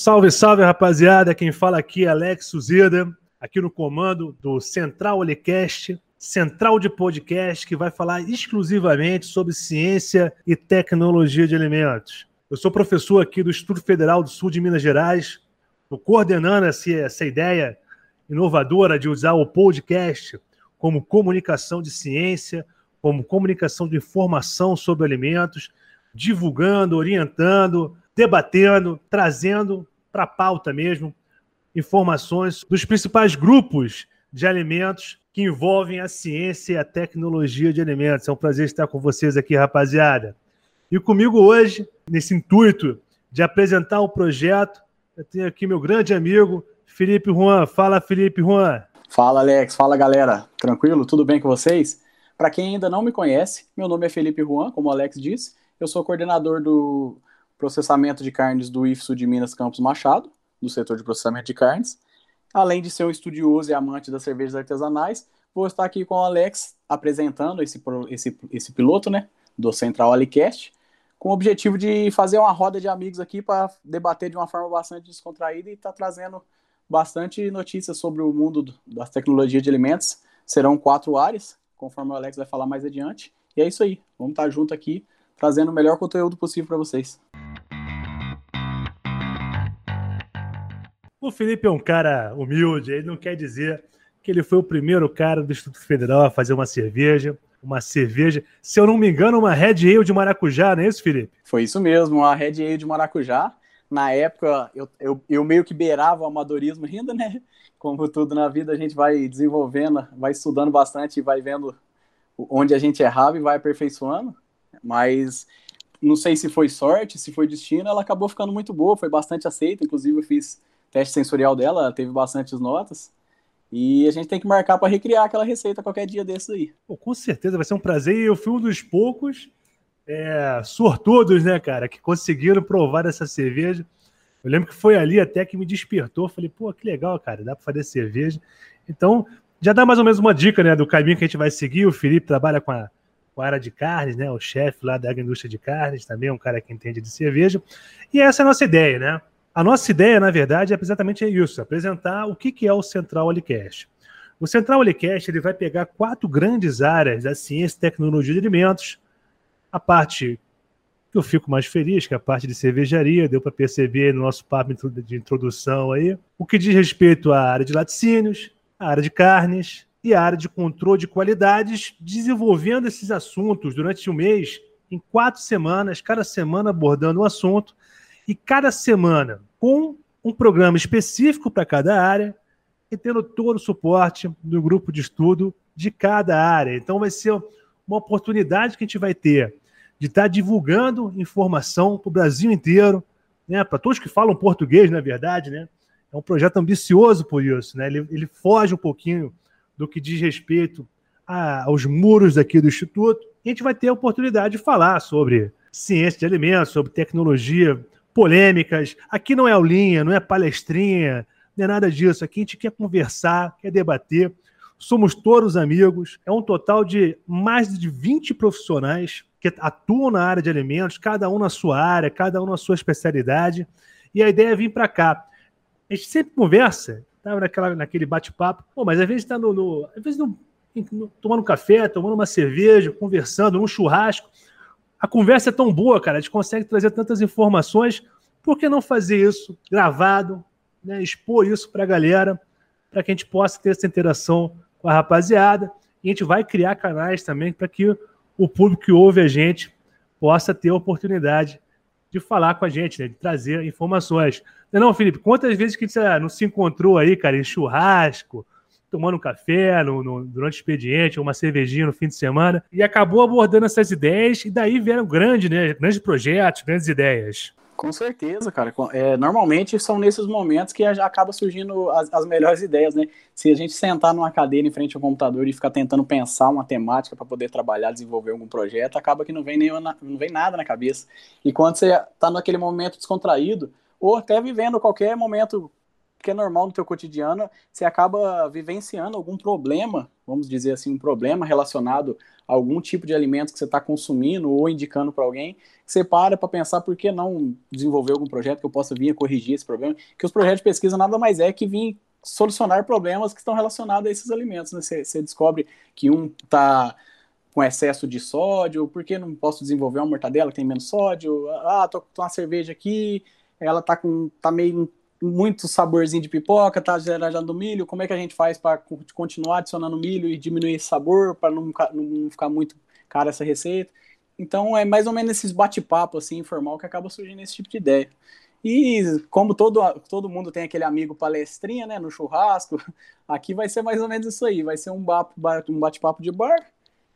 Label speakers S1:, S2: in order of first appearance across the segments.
S1: Salve, salve, rapaziada. Quem fala aqui é Alex Suzida, aqui no comando do Central Olecast, central de podcast que vai falar exclusivamente sobre ciência e tecnologia de alimentos. Eu sou professor aqui do Instituto Federal do Sul de Minas Gerais, estou coordenando essa, essa ideia inovadora de usar o podcast como comunicação de ciência, como comunicação de informação sobre alimentos, divulgando, orientando, debatendo, trazendo para a pauta mesmo informações dos principais grupos de alimentos que envolvem a ciência e a tecnologia de alimentos. É um prazer estar com vocês aqui, rapaziada. E comigo hoje, nesse intuito de apresentar o projeto, eu tenho aqui meu grande amigo, Felipe Juan. Fala, Felipe Juan.
S2: Fala, Alex. Fala, galera. Tranquilo? Tudo bem com vocês? Para quem ainda não me conhece, meu nome é Felipe Juan, como o Alex disse. Eu sou coordenador do processamento de carnes do IFSU de Minas Campos Machado, do setor de processamento de carnes. Além de ser um estudioso e amante das cervejas artesanais, vou estar aqui com o Alex apresentando esse, esse, esse piloto né, do Central Alicast, com o objetivo de fazer uma roda de amigos aqui para debater de uma forma bastante descontraída e estar tá trazendo bastante notícias sobre o mundo das tecnologias de alimentos. Serão quatro áreas, conforme o Alex vai falar mais adiante. E é isso aí, vamos estar junto aqui, trazendo o melhor conteúdo possível para vocês.
S1: O Felipe é um cara humilde, ele não quer dizer que ele foi o primeiro cara do Instituto Federal a fazer uma cerveja, uma cerveja, se eu não me engano, uma Red Ale de maracujá, não é isso, Felipe?
S2: Foi isso mesmo, uma Red Ale de maracujá. Na época, eu, eu, eu meio que beirava o amadorismo ainda, né? Como tudo na vida, a gente vai desenvolvendo, vai estudando bastante e vai vendo onde a gente errava e vai aperfeiçoando. Mas não sei se foi sorte, se foi destino, ela acabou ficando muito boa, foi bastante aceita. Inclusive, eu fiz teste sensorial dela, teve bastantes notas. E a gente tem que marcar para recriar aquela receita qualquer dia desses aí.
S1: Pô, com certeza, vai ser um prazer. Eu fui um dos poucos é, sortudos, né, cara, que conseguiram provar essa cerveja. Eu lembro que foi ali até que me despertou. Falei, pô, que legal, cara, dá para fazer cerveja. Então, já dá mais ou menos uma dica, né, do caminho que a gente vai seguir. O Felipe trabalha com a, com a área de carnes, né, o chefe lá da indústria de carnes, também é um cara que entende de cerveja. E essa é a nossa ideia, né? A nossa ideia, na verdade, é exatamente isso: apresentar o que é o Central Alicast. O Central Alicast ele vai pegar quatro grandes áreas da ciência e tecnologia de alimentos. A parte que eu fico mais feliz, que é a parte de cervejaria, deu para perceber no nosso papo de introdução aí. O que diz respeito à área de laticínios, à área de carnes e à área de controle de qualidades, desenvolvendo esses assuntos durante um mês, em quatro semanas, cada semana abordando um assunto, e cada semana com um programa específico para cada área e tendo todo o suporte do grupo de estudo de cada área. Então, vai ser uma oportunidade que a gente vai ter de estar tá divulgando informação para o Brasil inteiro, né? para todos que falam português, na verdade. Né? É um projeto ambicioso por isso. Né? Ele, ele foge um pouquinho do que diz respeito a, aos muros aqui do Instituto. E a gente vai ter a oportunidade de falar sobre ciência de alimentos, sobre tecnologia polêmicas. Aqui não é aulinha, não é palestrinha, não é nada disso. Aqui a gente quer conversar, quer debater. Somos todos amigos. É um total de mais de 20 profissionais que atuam na área de alimentos, cada um na sua área, cada um na sua especialidade. E a ideia é vir para cá. A gente sempre conversa, tá? naquela, naquele bate-papo, mas às vezes está no, no, às vezes no, no, tomando um café, tomando uma cerveja, conversando, num churrasco a conversa é tão boa, cara, a gente consegue trazer tantas informações, por que não fazer isso gravado, né, expor isso para a galera, para que a gente possa ter essa interação com a rapaziada, e a gente vai criar canais também para que o público que ouve a gente possa ter a oportunidade de falar com a gente, né, de trazer informações. Não, não, Felipe, quantas vezes que a gente não se encontrou aí, cara, em churrasco, tomando um café no, no, durante o expediente, uma cervejinha no fim de semana, e acabou abordando essas ideias, e daí vieram grandes, né, grandes projetos, grandes ideias.
S2: Com certeza, cara. É, normalmente são nesses momentos que acaba surgindo as, as, melhores ideias, né? Se a gente sentar numa cadeira em frente ao computador e ficar tentando pensar uma temática para poder trabalhar, desenvolver algum projeto, acaba que não vem, nenhuma, não vem nada na cabeça. E quando você está naquele momento descontraído, ou até vivendo qualquer momento porque é normal no teu cotidiano, você acaba vivenciando algum problema, vamos dizer assim, um problema relacionado a algum tipo de alimento que você está consumindo ou indicando para alguém, você para para pensar por que não desenvolver algum projeto que eu possa vir a corrigir esse problema, que os projetos de pesquisa nada mais é que vir solucionar problemas que estão relacionados a esses alimentos, né? Você, descobre que um está com excesso de sódio, por que não posso desenvolver uma mortadela que tem menos sódio? Ah, tô com uma cerveja aqui, ela tá com tá meio muito saborzinho de pipoca, tá gerando milho, como é que a gente faz para continuar adicionando milho e diminuir esse sabor, para não, não ficar muito cara essa receita? Então é mais ou menos esses bate-papo assim, informal que acaba surgindo esse tipo de ideia. E como todo, todo mundo tem aquele amigo palestrinha, né, no churrasco, aqui vai ser mais ou menos isso aí, vai ser um bate-papo de bar,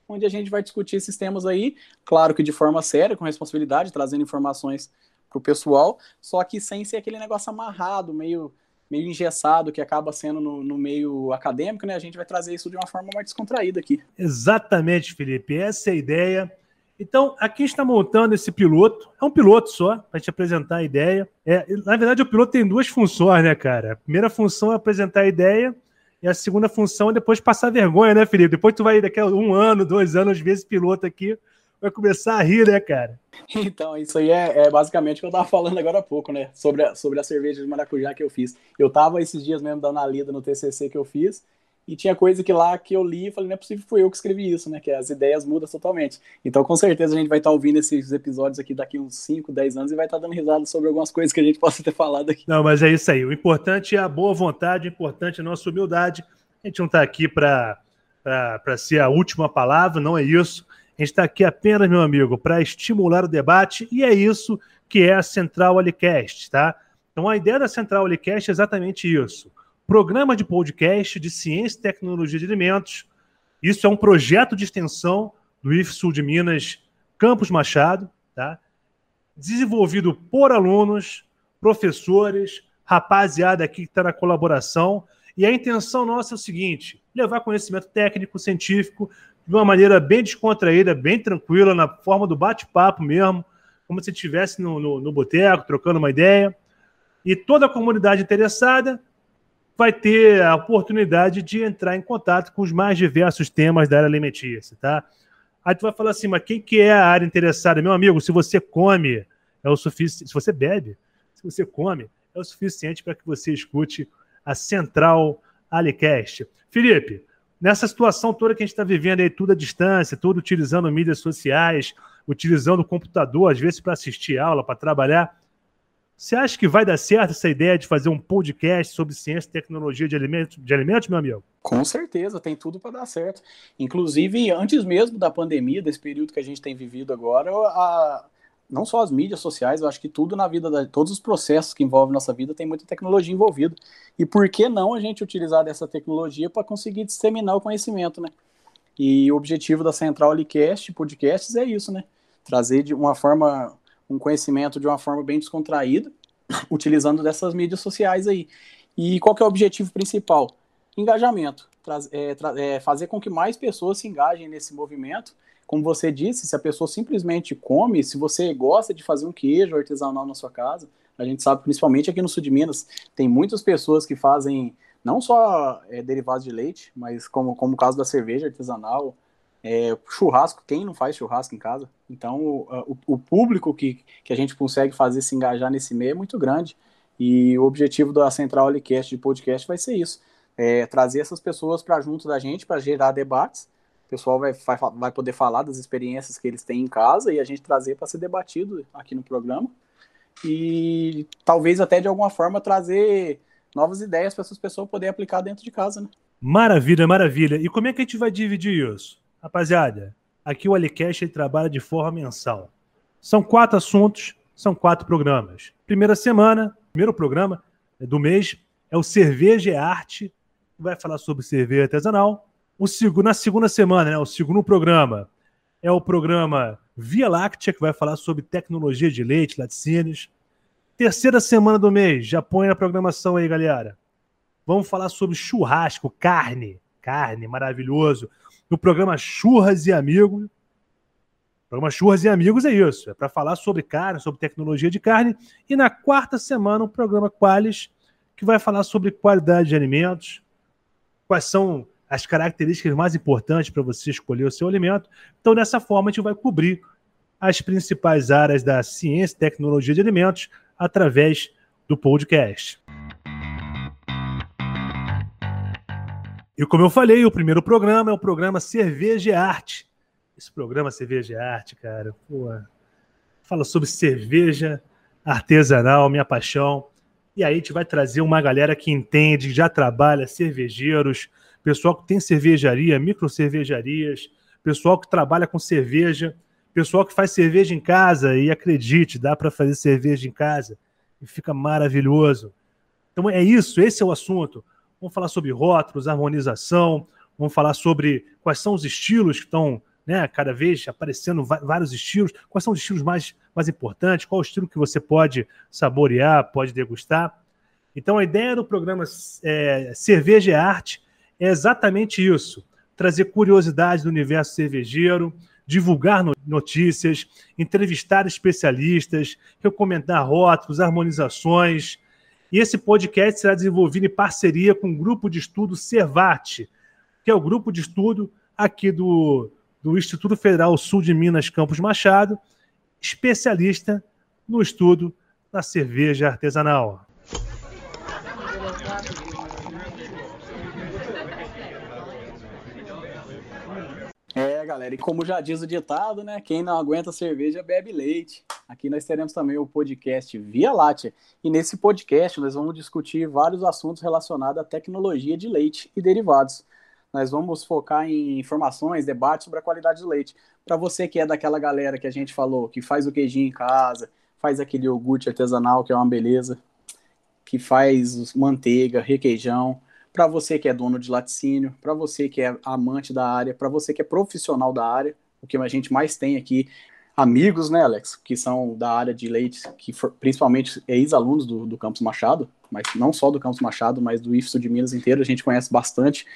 S2: onde a gente vai discutir esses temas aí, claro que de forma séria, com responsabilidade, trazendo informações para o pessoal, só que sem ser aquele negócio amarrado, meio, meio engessado, que acaba sendo no, no meio acadêmico, né? A gente vai trazer isso de uma forma mais descontraída aqui.
S1: Exatamente, Felipe, essa é a ideia. Então, aqui está montando esse piloto. É um piloto só, para te apresentar a ideia. É, na verdade, o piloto tem duas funções, né, cara? A primeira função é apresentar a ideia, e a segunda função é depois passar vergonha, né, Felipe? Depois tu vai, daqui a um ano, dois anos, ver esse piloto aqui, vai começar a rir, né, cara?
S2: Então, isso aí é, é, basicamente o que eu tava falando agora há pouco, né? Sobre a, sobre a cerveja de maracujá que eu fiz. Eu tava esses dias mesmo dando a lida no TCC que eu fiz, e tinha coisa que lá que eu li e falei, não é possível, fui eu que escrevi isso, né? Que as ideias mudam totalmente. Então, com certeza, a gente vai estar tá ouvindo esses episódios aqui daqui uns 5, 10 anos e vai estar tá dando risada sobre algumas coisas que a gente possa ter falado aqui.
S1: Não, mas é isso aí. O importante é a boa vontade, o importante é a nossa humildade. A gente não está aqui para ser a última palavra, não é isso. A gente está aqui apenas, meu amigo, para estimular o debate e é isso que é a Central Alicast, tá? Então, a ideia da Central Alicast é exatamente isso programa de podcast de ciência e tecnologia de alimentos. Isso é um projeto de extensão do IFSU de Minas, Campos Machado, tá? desenvolvido por alunos, professores, rapaziada aqui que está na colaboração. E a intenção nossa é o seguinte: levar conhecimento técnico, científico, de uma maneira bem descontraída, bem tranquila, na forma do bate-papo mesmo, como se estivesse no, no, no boteco, trocando uma ideia. E toda a comunidade interessada vai ter a oportunidade de entrar em contato com os mais diversos temas da área alimentícia, tá? Aí tu vai falar assim, mas quem que é a área interessada? Meu amigo, se você come, é o suficiente, se você bebe, se você come, é o suficiente para que você escute a Central Alicast. Felipe, nessa situação toda que a gente está vivendo aí, tudo à distância, tudo utilizando mídias sociais, utilizando o computador, às vezes para assistir aula, para trabalhar, você acha que vai dar certo essa ideia de fazer um podcast sobre ciência e tecnologia de alimentos, de alimentos, meu amigo?
S2: Com certeza, tem tudo para dar certo. Inclusive, antes mesmo da pandemia, desse período que a gente tem vivido agora, a, não só as mídias sociais, eu acho que tudo na vida, da, todos os processos que envolvem nossa vida tem muita tecnologia envolvida. E por que não a gente utilizar dessa tecnologia para conseguir disseminar o conhecimento, né? E o objetivo da Central Alicast, podcasts, é isso, né? Trazer de uma forma um conhecimento de uma forma bem descontraída, utilizando dessas mídias sociais aí. E qual que é o objetivo principal? Engajamento. É, é, fazer com que mais pessoas se engajem nesse movimento. Como você disse, se a pessoa simplesmente come, se você gosta de fazer um queijo artesanal na sua casa, a gente sabe, principalmente aqui no sul de Minas, tem muitas pessoas que fazem não só é, derivados de leite, mas como, como o caso da cerveja artesanal, é, churrasco, quem não faz churrasco em casa? Então, o, o, público que, que a gente consegue fazer se engajar nesse meio é muito grande. E o objetivo da Central Alicast de podcast vai ser isso: é, trazer essas pessoas para junto da gente, para gerar debates. Pessoal vai, vai, vai poder falar das experiências que eles têm em casa e a gente trazer para ser debatido aqui no programa. E talvez até de alguma forma trazer novas ideias para essas pessoas poderem aplicar dentro de casa, né?
S1: Maravilha, maravilha. E como é que a gente vai dividir isso? Rapaziada, aqui o Alicast trabalha de forma mensal. São quatro assuntos, são quatro programas. Primeira semana, primeiro programa do mês é o Cerveja e Arte, que vai falar sobre cerveja artesanal. O segundo, na segunda semana, né, o segundo programa é o programa Via Láctea, que vai falar sobre tecnologia de leite, laticínios. Terceira semana do mês, já põe na programação aí, galera. Vamos falar sobre churrasco, carne. Carne, maravilhoso no programa Churras e Amigos. Programa Churras e Amigos é isso, é para falar sobre carne, sobre tecnologia de carne. E na quarta semana, o programa Qualis, que vai falar sobre qualidade de alimentos, quais são as características mais importantes para você escolher o seu alimento. Então, dessa forma, a gente vai cobrir as principais áreas da ciência e tecnologia de alimentos através do podcast. E como eu falei, o primeiro programa é o programa Cerveja e Arte. Esse programa Cerveja e Arte, cara, pô, fala sobre cerveja artesanal, minha paixão. E aí a gente vai trazer uma galera que entende, já trabalha, cervejeiros, pessoal que tem cervejaria, micro cervejarias, pessoal que trabalha com cerveja, pessoal que faz cerveja em casa e acredite, dá para fazer cerveja em casa e fica maravilhoso. Então é isso, esse é o assunto. Vamos falar sobre rótulos, harmonização, vamos falar sobre quais são os estilos que estão né, cada vez aparecendo vários estilos. Quais são os estilos mais, mais importantes? Qual o estilo que você pode saborear, pode degustar? Então, a ideia do programa é, Cerveja e Arte é exatamente isso: trazer curiosidade do universo cervejeiro, divulgar notícias, entrevistar especialistas, recomendar rótulos, harmonizações. E esse podcast será desenvolvido em parceria com o grupo de estudo Cervate, que é o grupo de estudo aqui do, do Instituto Federal Sul de Minas Campos Machado, especialista no estudo da cerveja artesanal.
S2: Galera, e como já diz o ditado, né? Quem não aguenta cerveja bebe leite. Aqui nós teremos também o podcast Via Láctea. E nesse podcast nós vamos discutir vários assuntos relacionados à tecnologia de leite e derivados. Nós vamos focar em informações, debates sobre a qualidade do leite. Para você que é daquela galera que a gente falou, que faz o queijinho em casa, faz aquele iogurte artesanal, que é uma beleza, que faz manteiga, requeijão, para você que é dono de laticínio, para você que é amante da área, para você que é profissional da área, o que a gente mais tem aqui, amigos, né, Alex, que são da área de leite, que for, principalmente é ex-alunos do, do Campus Machado, mas não só do Campus Machado, mas do IFSU de Minas inteiro, a gente conhece bastante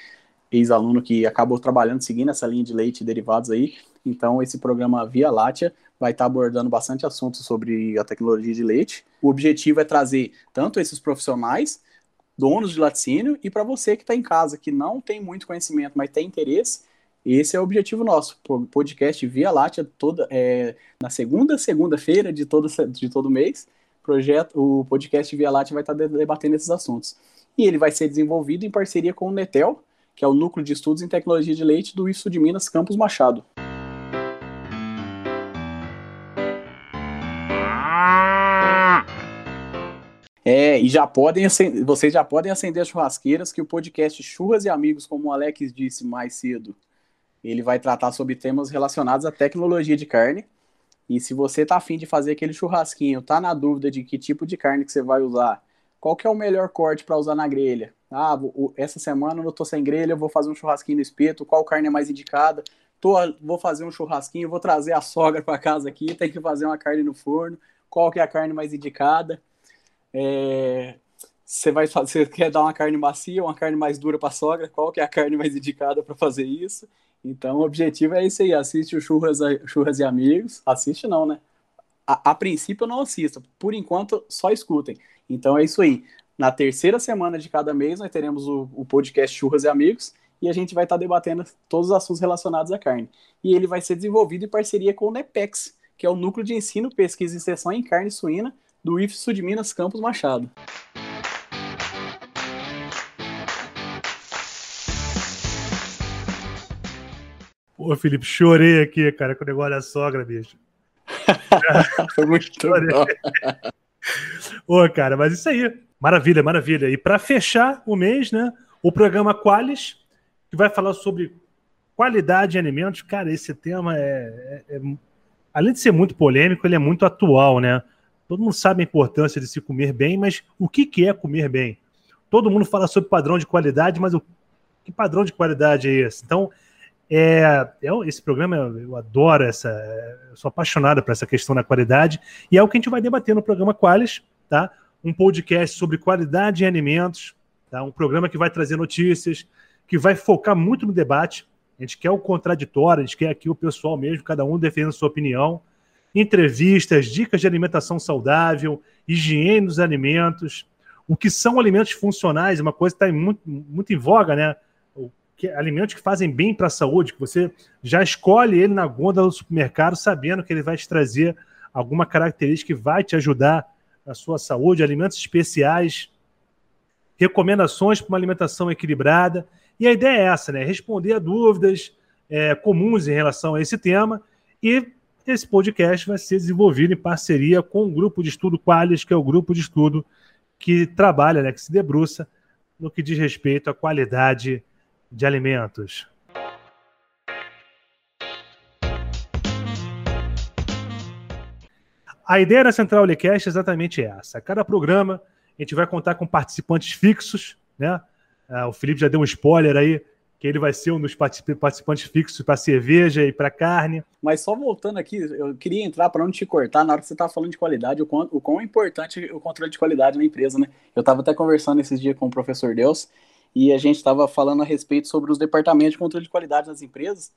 S2: ex-aluno que acabou trabalhando, seguindo essa linha de leite e derivados aí. Então, esse programa Via Láctea vai estar abordando bastante assuntos sobre a tecnologia de leite. O objetivo é trazer tanto esses profissionais donos de laticínio, e para você que está em casa, que não tem muito conhecimento, mas tem interesse, esse é o objetivo nosso. Podcast Via Láctea toda, é, na segunda segunda-feira de todo, de todo mês, projeto, o podcast Via Láctea vai estar tá debatendo esses assuntos. E ele vai ser desenvolvido em parceria com o Netel, que é o Núcleo de Estudos em Tecnologia de Leite do IFSU de Minas, Campus Machado. É, e já podem vocês já podem acender as churrasqueiras que o podcast Churras e Amigos, como o Alex disse mais cedo, ele vai tratar sobre temas relacionados à tecnologia de carne. E se você está afim de fazer aquele churrasquinho, tá na dúvida de que tipo de carne que você vai usar, qual que é o melhor corte para usar na grelha? Ah, essa semana eu tô sem grelha, eu vou fazer um churrasquinho no espeto, qual carne é mais indicada? Tô, vou fazer um churrasquinho, vou trazer a sogra para casa aqui, tem que fazer uma carne no forno, qual que é a carne mais indicada? É, você vai fazer, quer dar uma carne macia, uma carne mais dura para sogra, qual que é a carne mais indicada para fazer isso? Então, o objetivo é esse aí, assiste o Churras, Churras e Amigos, assiste não, né? A, a princípio eu não assisto, por enquanto só escutem. Então é isso aí. Na terceira semana de cada mês nós teremos o, o podcast Churras e Amigos e a gente vai estar debatendo todos os assuntos relacionados à carne. E ele vai ser desenvolvido em parceria com o NEPEX, que é o Núcleo de Ensino, Pesquisa e Extensão em Carne Suína do IFSU de Minas Campos Machado.
S1: Pô, Felipe, chorei aqui, cara, com o negócio da sogra, bicho.
S2: Foi muito bom.
S1: Ô, cara, mas isso aí. Maravilha, maravilha. E para fechar o mês, né? O programa Qualis, que vai falar sobre qualidade em alimentos. Cara, esse tema é, é, é, além de ser muito polêmico, ele é muito atual, né? Todo mundo sabe a importância de se comer bem, mas o que, é comer bem? Todo mundo fala sobre padrão de qualidade, mas o que padrão de qualidade é esse? Então, é, é, esse programa eu adoro essa, eu sou apaixonado por essa questão da qualidade e é o que a gente vai debater no programa Qualis, tá? Um podcast sobre qualidade em alimentos, tá? Um programa que vai trazer notícias, que vai focar muito no debate. A gente quer o contraditório, a gente quer aqui o pessoal mesmo, cada um defendendo sua opinião entrevistas, dicas de alimentação saudável, higiene dos alimentos, o que são alimentos funcionais, uma coisa que está muito, muito em voga, né? Que, alimentos que fazem bem para a saúde, que você já escolhe ele na gôndola do supermercado sabendo que ele vai te trazer alguma característica que vai te ajudar na sua saúde, alimentos especiais, recomendações para uma alimentação equilibrada. E a ideia é essa, né? Responder a dúvidas é, comuns em relação a esse tema. E esse podcast vai ser desenvolvido em parceria com o grupo de estudo Qualis, que é o grupo de estudo que trabalha, né, que se debruça no que diz respeito à qualidade de alimentos. A ideia da Central Unicast é exatamente essa. Cada programa a gente vai contar com participantes fixos, né? Ah, o Felipe já deu um spoiler aí, que ele vai ser um dos participantes fixos para cerveja e para carne.
S2: Mas só voltando aqui, eu queria entrar para não te cortar na hora que você estava falando de qualidade, o quão, o quão é importante o controle de qualidade na empresa, né? Eu estava até conversando esses dias com o professor Deus e a gente estava falando a respeito sobre os departamentos de controle de qualidade nas empresas,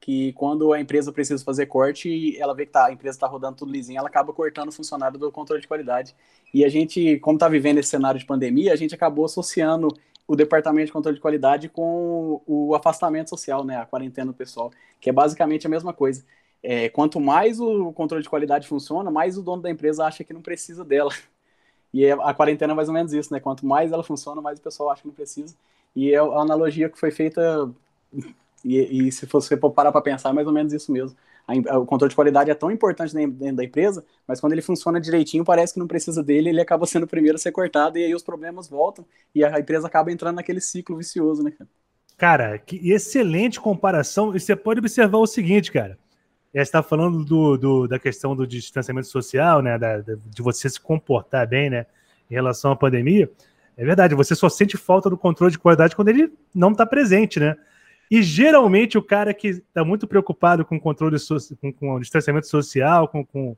S2: que quando a empresa precisa fazer corte, ela vê que tá, a empresa está rodando tudo lisinho, ela acaba cortando o funcionário do controle de qualidade. E a gente, como está vivendo esse cenário de pandemia, a gente acabou associando o departamento de controle de qualidade com o afastamento social, né, a quarentena pessoal, que é basicamente a mesma coisa. É, quanto mais o controle de qualidade funciona, mais o dono da empresa acha que não precisa dela. E a quarentena é mais ou menos isso, né? Quanto mais ela funciona, mais o pessoal acha que não precisa. E é a analogia que foi feita, e, e se você parar para pensar, é mais ou menos isso mesmo o controle de qualidade é tão importante dentro da empresa, mas quando ele funciona direitinho, parece que não precisa dele, ele acaba sendo o primeiro a ser cortado, e aí os problemas voltam, e a empresa acaba entrando naquele ciclo vicioso, né, cara?
S1: Cara, que excelente comparação, e você pode observar o seguinte, cara, você está falando do, do, da questão do distanciamento social, né, da, de você se comportar bem, né, em relação à pandemia, é verdade, você só sente falta do controle de qualidade quando ele não está presente, né? E geralmente o cara que está muito preocupado com o controle so com, com, o distanciamento social, com, com,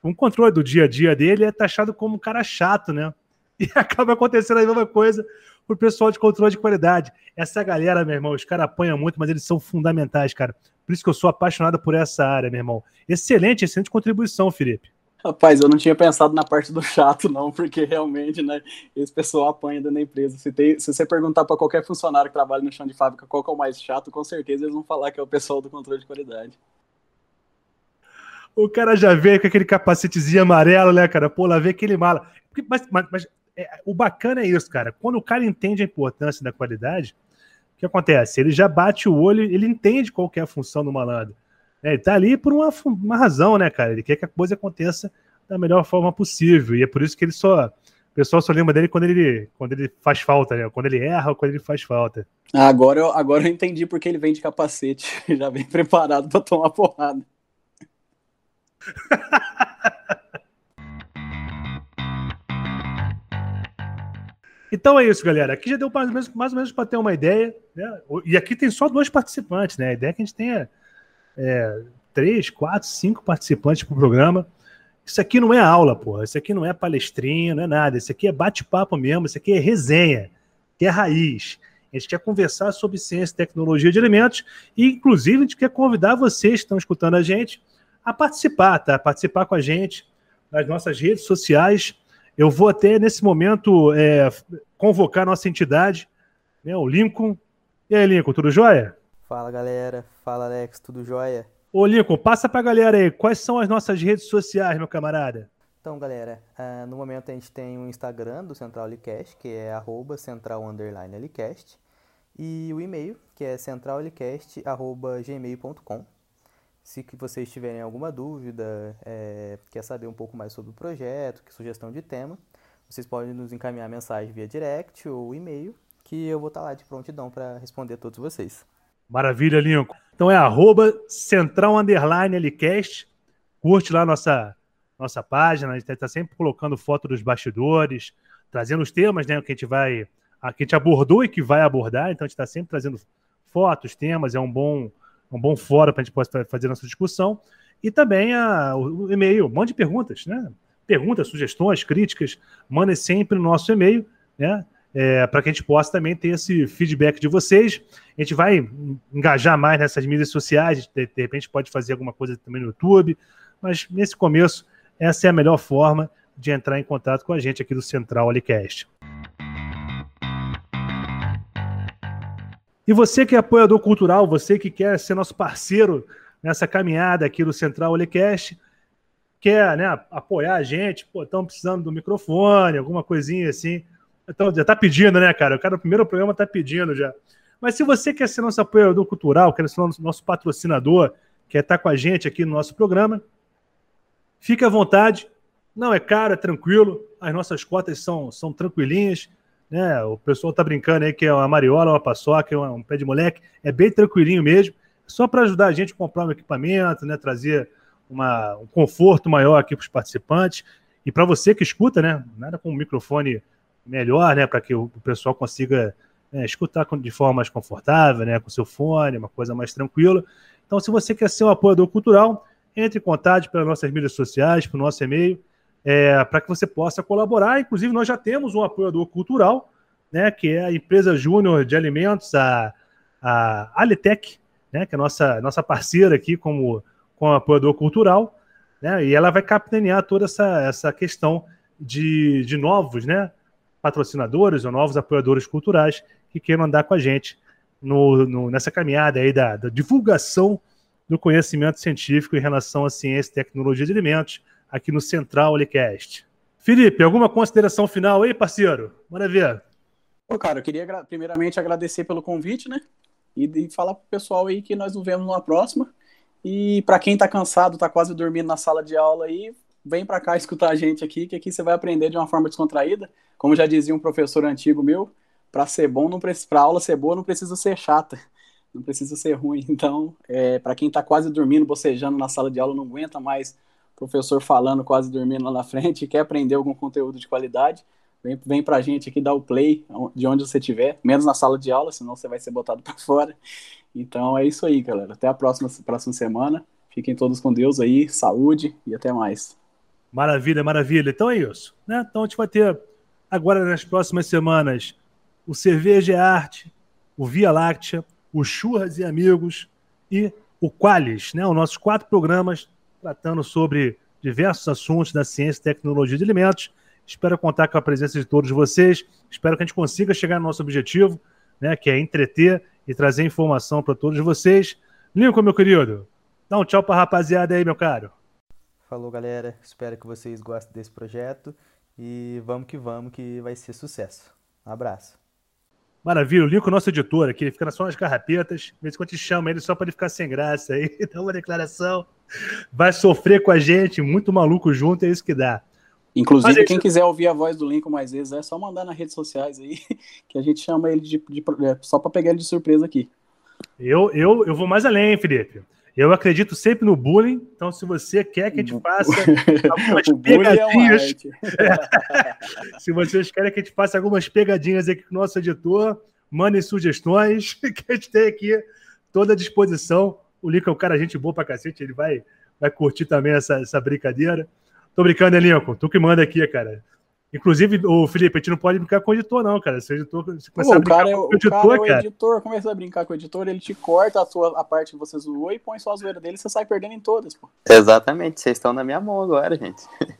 S1: com, o controle do dia a dia dele, é taxado como um cara chato, né? E acaba acontecendo a mesma coisa pro pessoal de controle de qualidade. Essa galera, meu irmão, os caras apanham muito, mas eles são fundamentais, cara. Por isso que eu sou apaixonado por essa área, meu irmão. Excelente, excelente contribuição, Felipe.
S2: Rapaz, eu não tinha pensado na parte do chato, não, porque realmente, né, esse pessoal apanha dentro da empresa. Se, tem, se você perguntar para qualquer funcionário que trabalha no chão de fábrica qual é o mais chato, com certeza eles vão falar que é o pessoal do controle de qualidade.
S1: O cara já veio com aquele capacetezinho amarelo, né, cara? Pô, lá vê aquele mala. Mas, mas, mas é, o bacana é isso, cara. Quando o cara entende a importância da qualidade, o que acontece? Ele já bate o olho, ele entende qual é a função do malandro. É, ele tá ali por uma, uma razão, né, cara? Ele quer que a coisa aconteça da melhor forma possível. E é por isso que ele só. O pessoal só lembra dele quando ele, quando ele faz falta, né? Quando ele erra ou quando ele faz falta.
S2: Ah, agora, eu, agora eu entendi porque ele vem de capacete. Já vem preparado para tomar porrada.
S1: Então é isso, galera. Aqui já deu mais ou menos, mais ou menos para ter uma ideia. Né? E aqui tem só dois participantes, né? A ideia é que a gente tenha é, três, quatro, cinco participantes para o programa. Isso aqui não é aula, porra. Isso aqui não é palestrinha, não é nada. Isso aqui é bate-papo mesmo. Isso aqui é resenha, que é raiz. A gente quer conversar sobre ciência e tecnologia de alimentos e, inclusive, a gente quer convidar vocês que estão escutando a gente a participar, tá? Participar com a gente nas nossas redes sociais. Eu vou até, nesse momento, é, convocar nossa entidade, né, o Lincoln. E aí, Lincoln, tudo jóia?
S3: Fala galera, fala Alex, tudo jóia?
S1: Ô Lincoln, passa pra galera aí, quais são as nossas redes sociais, meu camarada?
S3: Então galera, uh, no momento a gente tem o Instagram do Central Licast, que é arroba central underline Licast, e o e-mail, que é centralicast.gmail.com. Se vocês tiverem alguma dúvida, é, quer saber um pouco mais sobre o projeto, que sugestão de tema, vocês podem nos encaminhar mensagem via direct ou e-mail, que eu vou estar lá de prontidão para responder a todos vocês.
S1: Maravilha, Lincoln. Então é arroba central underline. Curte lá nossa, nossa página. A gente está sempre colocando foto dos bastidores, trazendo os temas né, que a gente vai. Que a gente abordou e que vai abordar. Então a gente está sempre trazendo fotos, temas. É um bom, um bom fórum para a gente poder fazer nossa discussão. E também a, o, e-mail. Mande perguntas, né? Perguntas, sugestões, críticas. Mandem sempre no nosso e-mail, né? É, para que a gente possa também ter esse feedback de vocês. A gente vai engajar mais nessas mídias sociais, de, de repente pode fazer alguma coisa também no YouTube, mas nesse começo, essa é a melhor forma de entrar em contato com a gente aqui do Central Alicast. E você que é apoiador cultural, você que quer ser nosso parceiro nessa caminhada aqui do Central Olecast, quer né, apoiar a gente, pô, estão precisando do microfone, alguma coisinha assim. Então, já está pedindo, né, cara? O cara, o primeiro programa está pedindo já. Mas se você quer ser nosso apoiador cultural, quer ser nosso patrocinador, quer estar tá com a gente aqui no nosso programa, fique à vontade. Não é caro, é tranquilo. As nossas cotas são, são tranquilinhas. Né? O pessoal tá brincando aí que é uma mariola, uma paçoca, um, um pé de moleque. É bem tranquilinho mesmo. Só para ajudar a gente a comprar um equipamento, né? trazer uma, um conforto maior aqui para os participantes. E para você que escuta, né? Nada com um microfone melhor, né? Para que o, pessoal consiga né, escutar de forma mais confortável, né? Com seu fone, uma coisa mais tranquila. Então, se você quer ser um apoiador cultural, entre em contato pelas nossas mídias sociais, pelo nosso e-mail, é, para que você possa colaborar. Inclusive, nós já temos um apoiador cultural, né, que é a empresa Júnior de Alimentos, a, a Alitec, né, que é a nossa, nossa parceira aqui como, como apoiador cultural, né, e ela vai capitanear toda essa, essa questão de, de novos né, patrocinadores ou novos apoiadores culturais que queiram andar com a gente no, no, nessa caminhada aí da, da divulgação do conhecimento científico em relação à ciência e tecnologia de alimentos, aqui no Central Olicast. Felipe, alguma consideração final aí, parceiro? Manda ver.
S2: Pô, cara, eu queria primeiramente agradecer pelo convite, né? E, e falar pro pessoal aí que nós nos vemos numa próxima. E para quem tá cansado, tá quase dormindo na sala de aula aí, vem para cá escutar a gente aqui, que aqui você vai aprender de uma forma descontraída. Como já dizia um professor antigo meu, para ser bom, para aula ser boa, não precisa ser chata, não precisa ser ruim. Então, é, para quem está quase dormindo, bocejando na sala de aula, não aguenta mais professor falando, quase dormindo lá na frente, quer aprender algum conteúdo de qualidade, vem, vem pra gente aqui dar o play de onde você estiver, menos na sala de aula, senão você vai ser botado para fora. Então é isso aí, galera. Até a próxima, próxima semana. Fiquem todos com Deus aí, saúde e até mais.
S1: Maravilha, maravilha. Então é isso. Né? Então a gente vai ter agora nas próximas semanas o Cerveja e Arte, o Via Láctea, o Churras e Amigos e o Qualis, né? Os nossos quatro programas tratando sobre diversos assuntos da ciência e tecnologia de alimentos. Espero contar com a presença de todos vocês. Espero que a gente consiga chegar no nosso objetivo, né, que é entreter e trazer informação para todos vocês. Lincoln, meu querido, dá um tchau para a rapaziada aí, meu caro.
S3: Falou, galera. Espero que vocês gostem desse projeto e vamos que vamos, que vai ser sucesso. Um abraço.
S1: Maravilha, o Lincoln, nosso editor aqui, ele fica só nas carrapetas. De vez em quando a gente chama ele só para ele ficar sem graça aí, dá uma declaração. Vai sofrer com a gente, muito maluco junto, é isso que dá.
S2: Inclusive, Mas, quem quiser ouvir a voz do Lincoln mais vezes, é só mandar nas redes sociais aí, que a gente chama ele de, de, de é, só para pegar ele de surpresa aqui.
S1: Eu, eu, eu vou mais além, Felipe. Eu acredito sempre no bullying, então se você quer que a gente faça algumas é pegadinhas, é se vocês querem que a gente faça algumas pegadinhas aqui com o nosso editor, mandem sugestões, que a gente tem aqui toda a disposição. O Lincoln é um cara gente boa pra cacete, ele vai, vai curtir também essa, essa brincadeira. Tô brincando, né, Lincoln? Tu que manda aqui, cara. Inclusive, o Felipe, a gente não pode brincar com o editor, não, cara. Se o editor
S2: se começar Pô, a brincar é, com o editor, cara, é o cara. editor começa a brincar com o editor, ele te corta a, sua, a parte que você zoou e põe só a zoeira dele você sai perdendo em todas, pô.
S3: Exatamente, vocês estão na minha mão agora, gente.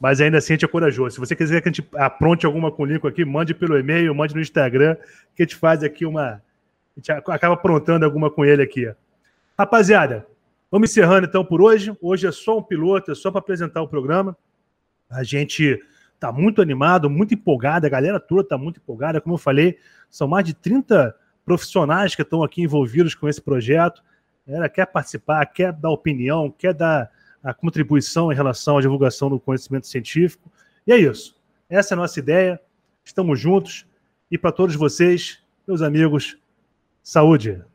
S1: Mas ainda assim a gente é corajoso. Se você quiser que a gente apronte alguma com o Lincoln aqui, mande pelo e-mail, mande no Instagram, que a gente faz aqui uma. A gente acaba aprontando alguma com ele aqui. Rapaziada, vamos encerrando então por hoje. Hoje é só um piloto, é só para apresentar o programa. A gente tá muito animado, muito empolgado, a galera toda tá muito empolgada. Como eu falei, são mais de 30 profissionais que estão aqui envolvidos com esse projeto. Quer participar, quer dar opinião, quer dar a contribuição em relação à divulgação do conhecimento científico. E é isso. Essa é a nossa ideia. Estamos juntos. E para todos vocês, meus amigos, saúde!